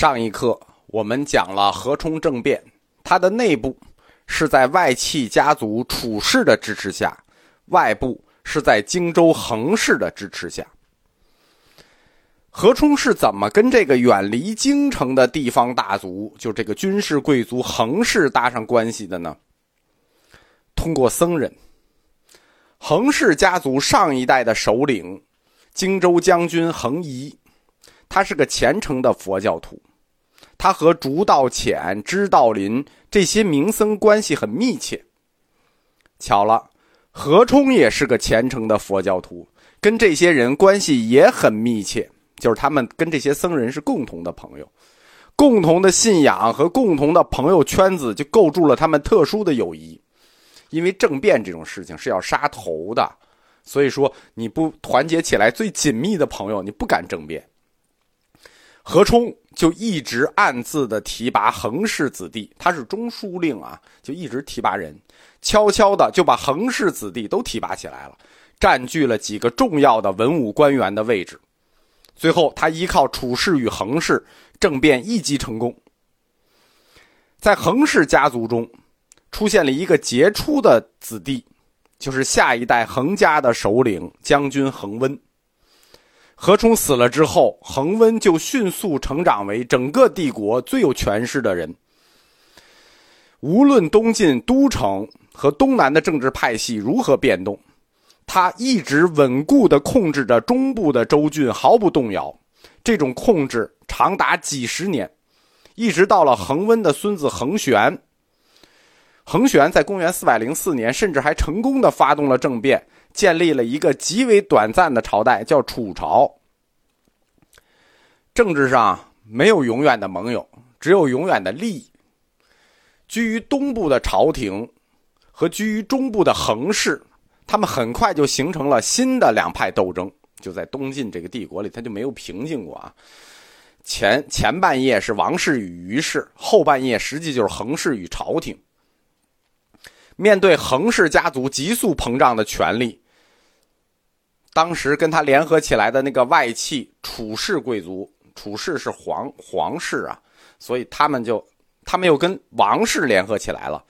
上一课我们讲了何冲政变，它的内部是在外戚家族楚氏的支持下，外部是在荆州衡氏的支持下。何冲是怎么跟这个远离京城的地方大族，就这个军事贵族衡氏搭上关系的呢？通过僧人，衡氏家族上一代的首领，荆州将军衡仪，他是个虔诚的佛教徒，他和竹道潜、支道林这些名僧关系很密切。巧了，何冲也是个虔诚的佛教徒，跟这些人关系也很密切。就是他们跟这些僧人是共同的朋友，共同的信仰和共同的朋友圈子，就构筑了他们特殊的友谊。因为政变这种事情是要杀头的，所以说你不团结起来最紧密的朋友，你不敢政变。何冲就一直暗自的提拔恒氏子弟，他是中书令啊，就一直提拔人，悄悄的就把恒氏子弟都提拔起来了，占据了几个重要的文武官员的位置。最后，他依靠楚氏与恒氏政变一击成功。在恒氏家族中，出现了一个杰出的子弟，就是下一代恒家的首领将军恒温。何冲死了之后，恒温就迅速成长为整个帝国最有权势的人。无论东晋都城和东南的政治派系如何变动。他一直稳固的控制着中部的州郡，毫不动摇。这种控制长达几十年，一直到了恒温的孙子恒玄。恒玄在公元四百零四年，甚至还成功的发动了政变，建立了一个极为短暂的朝代，叫楚朝。政治上没有永远的盟友，只有永远的利益。居于东部的朝廷和居于中部的恒氏。他们很快就形成了新的两派斗争，就在东晋这个帝国里，他就没有平静过啊。前前半夜是王氏与虞氏，后半夜实际就是衡氏与朝廷。面对衡氏家族急速膨胀的权力，当时跟他联合起来的那个外戚楚氏贵族，楚氏是皇皇室啊，所以他们就他们又跟王氏联合起来了。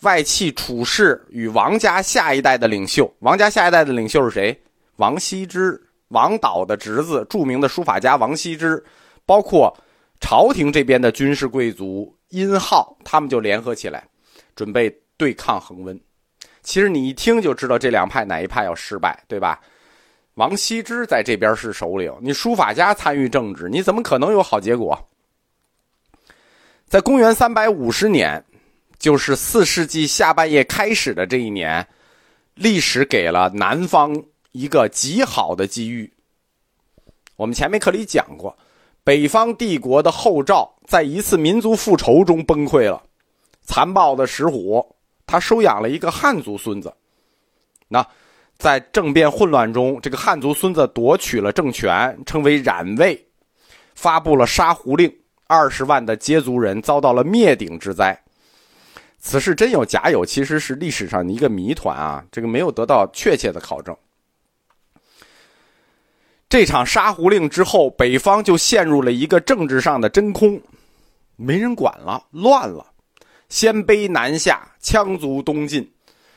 外戚楚氏与王家下一代的领袖，王家下一代的领袖是谁？王羲之，王导的侄子，著名的书法家王羲之，包括朝廷这边的军事贵族殷浩，他们就联合起来，准备对抗恒温。其实你一听就知道这两派哪一派要失败，对吧？王羲之在这边是首领，你书法家参与政治，你怎么可能有好结果？在公元三百五十年。就是四世纪下半叶开始的这一年，历史给了南方一个极好的机遇。我们前面课里讲过，北方帝国的后赵在一次民族复仇中崩溃了。残暴的石虎，他收养了一个汉族孙子。那在政变混乱中，这个汉族孙子夺取了政权，称为冉魏，发布了杀胡令，二十万的羯族人遭到了灭顶之灾。此事真有假有，其实是历史上的一个谜团啊！这个没有得到确切的考证。这场杀胡令之后，北方就陷入了一个政治上的真空，没人管了，乱了。鲜卑南下，羌族东进，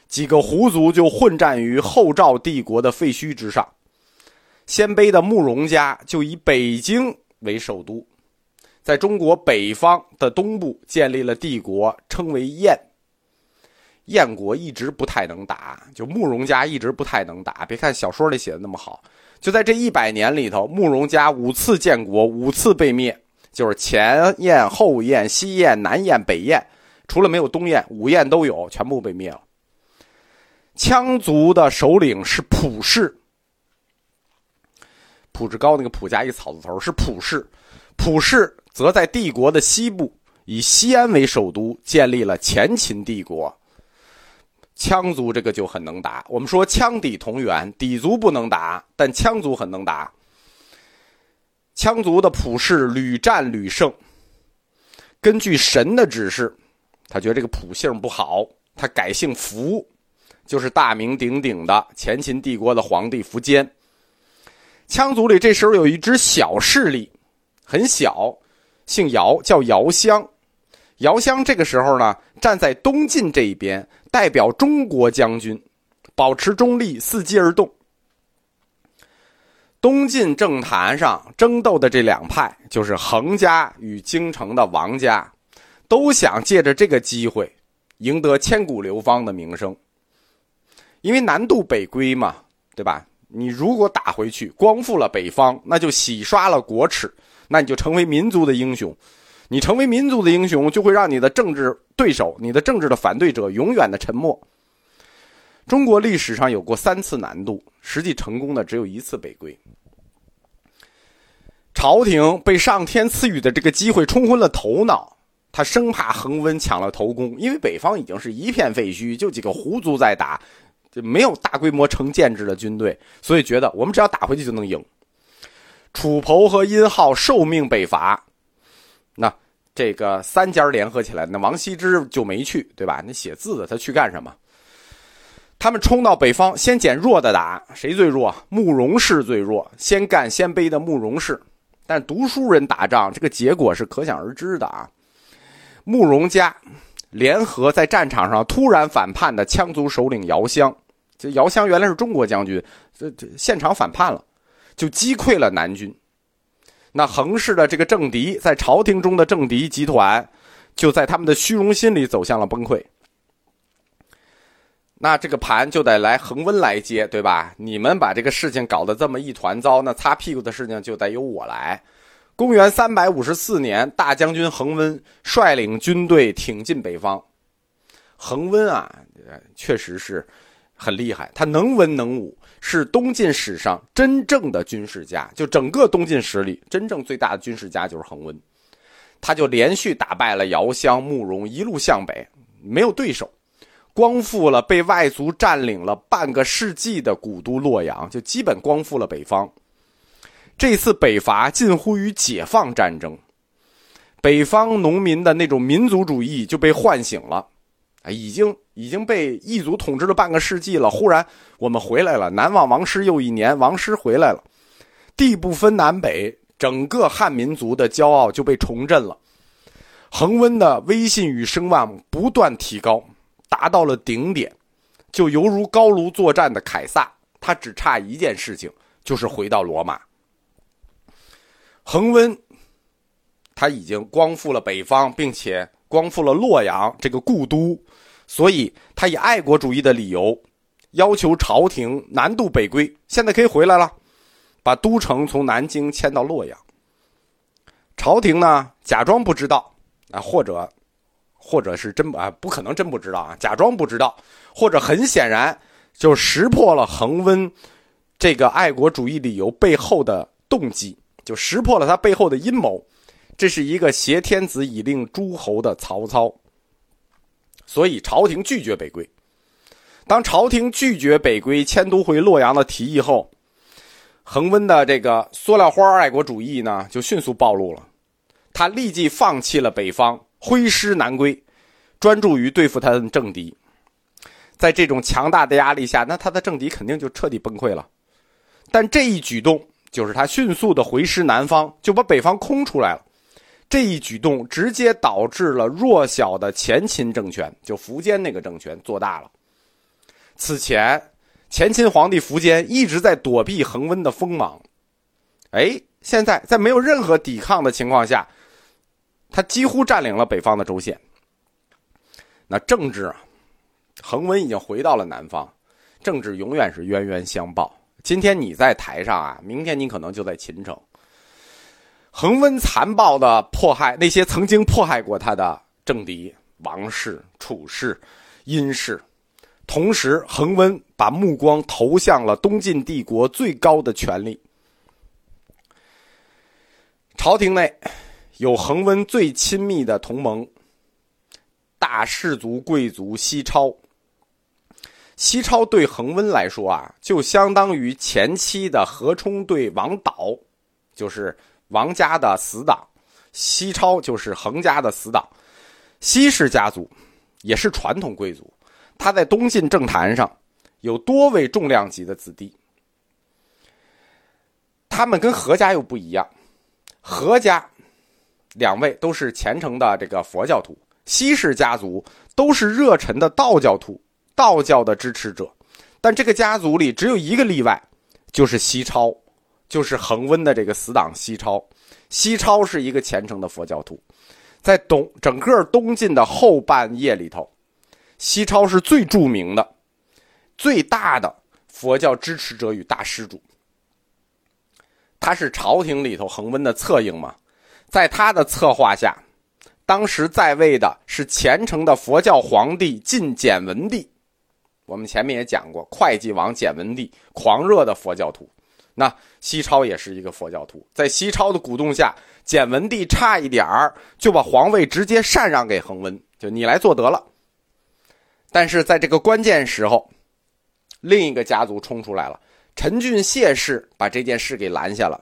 几个胡族就混战于后赵帝国的废墟之上。鲜卑的慕容家就以北京为首都。在中国北方的东部建立了帝国，称为燕。燕国一直不太能打，就慕容家一直不太能打。别看小说里写的那么好，就在这一百年里头，慕容家五次建国，五次被灭，就是前燕、后燕、西燕、南燕、北燕，除了没有东燕，五燕都有，全部被灭了。羌族的首领是普氏，普志高那个普加一草字头是普氏，普氏。则在帝国的西部，以西安为首都，建立了前秦帝国。羌族这个就很能打。我们说羌氐同源，氐族不能打，但羌族很能打。羌族的普氏屡战屡胜。根据神的指示，他觉得这个普姓不好，他改姓福，就是大名鼎鼎的前秦帝国的皇帝苻坚。羌族里这时候有一支小势力，很小。姓姚，叫姚襄。姚襄这个时候呢，站在东晋这一边，代表中国将军，保持中立，伺机而动。东晋政坛上争斗的这两派，就是恒家与京城的王家，都想借着这个机会，赢得千古流芳的名声。因为南渡北归嘛，对吧？你如果打回去，光复了北方，那就洗刷了国耻，那你就成为民族的英雄。你成为民族的英雄，就会让你的政治对手、你的政治的反对者永远的沉默。中国历史上有过三次南渡，实际成功的只有一次北归。朝廷被上天赐予的这个机会冲昏了头脑，他生怕恒温抢了头功，因为北方已经是一片废墟，就几个胡族在打，就没有大规模成建制的军队，所以觉得我们只要打回去就能赢。楚侯和殷浩受命北伐，那。这个三家联合起来，那王羲之就没去，对吧？那写字的他去干什么？他们冲到北方，先捡弱的打，谁最弱？慕容氏最弱，先干先卑的慕容氏。但读书人打仗，这个结果是可想而知的啊。慕容家联合在战场上突然反叛的羌族首领姚襄，这姚襄原来是中国将军，这这现场反叛了，就击溃了南军。那横氏的这个政敌，在朝廷中的政敌集团，就在他们的虚荣心里走向了崩溃。那这个盘就得来恒温来接，对吧？你们把这个事情搞得这么一团糟，那擦屁股的事情就得由我来。公元三百五十四年，大将军恒温率领军队挺进北方。恒温啊，确实是很厉害，他能文能武。是东晋史上真正的军事家，就整个东晋史里真正最大的军事家就是恒温，他就连续打败了姚襄、慕容，一路向北，没有对手，光复了被外族占领了半个世纪的古都洛阳，就基本光复了北方。这次北伐近乎于解放战争，北方农民的那种民族主义就被唤醒了。啊，已经已经被异族统治了半个世纪了。忽然我们回来了，南望王师又一年，王师回来了，地不分南北，整个汉民族的骄傲就被重振了。恒温的威信与声望不断提高，达到了顶点，就犹如高卢作战的凯撒，他只差一件事情，就是回到罗马。恒温他已经光复了北方，并且光复了洛阳这个故都。所以，他以爱国主义的理由，要求朝廷南渡北归。现在可以回来了，把都城从南京迁到洛阳。朝廷呢，假装不知道啊，或者，或者是真啊，不可能真不知道啊，假装不知道，或者很显然就识破了恒温这个爱国主义理由背后的动机，就识破了他背后的阴谋。这是一个挟天子以令诸侯的曹操。所以，朝廷拒绝北归。当朝廷拒绝北归、迁都回洛阳的提议后，恒温的这个塑料花爱国主义呢，就迅速暴露了。他立即放弃了北方，挥师南归，专注于对付他的政敌。在这种强大的压力下，那他的政敌肯定就彻底崩溃了。但这一举动，就是他迅速的回师南方，就把北方空出来了。这一举动直接导致了弱小的前秦政权，就苻坚那个政权做大了。此前，前秦皇帝苻坚一直在躲避恒温的锋芒，哎，现在在没有任何抵抗的情况下，他几乎占领了北方的州县。那政治啊，恒温已经回到了南方，政治永远是冤冤相报。今天你在台上啊，明天你可能就在秦城。恒温残暴的迫害那些曾经迫害过他的政敌王氏、楚氏、殷氏，同时恒温把目光投向了东晋帝国最高的权力。朝廷内有恒温最亲密的同盟——大氏族贵族西超。西超对恒温来说啊，就相当于前期的何冲对王导，就是。王家的死党，西超就是恒家的死党。西氏家族也是传统贵族，他在东晋政坛上有多位重量级的子弟。他们跟何家又不一样，何家两位都是虔诚的这个佛教徒，西氏家族都是热忱的道教徒，道教的支持者。但这个家族里只有一个例外，就是西超，就是恒温的这个死党西超。西超是一个虔诚的佛教徒，在东整个东晋的后半叶里头，西超是最著名的、最大的佛教支持者与大施主。他是朝廷里头恒温的策应嘛，在他的策划下，当时在位的是虔诚的佛教皇帝晋简文帝。我们前面也讲过，会稽王简文帝狂热的佛教徒。那西超也是一个佛教徒，在西超的鼓动下，简文帝差一点儿就把皇位直接禅让给恒温，就你来做得了。但是在这个关键时候，另一个家族冲出来了，陈俊谢氏把这件事给拦下了。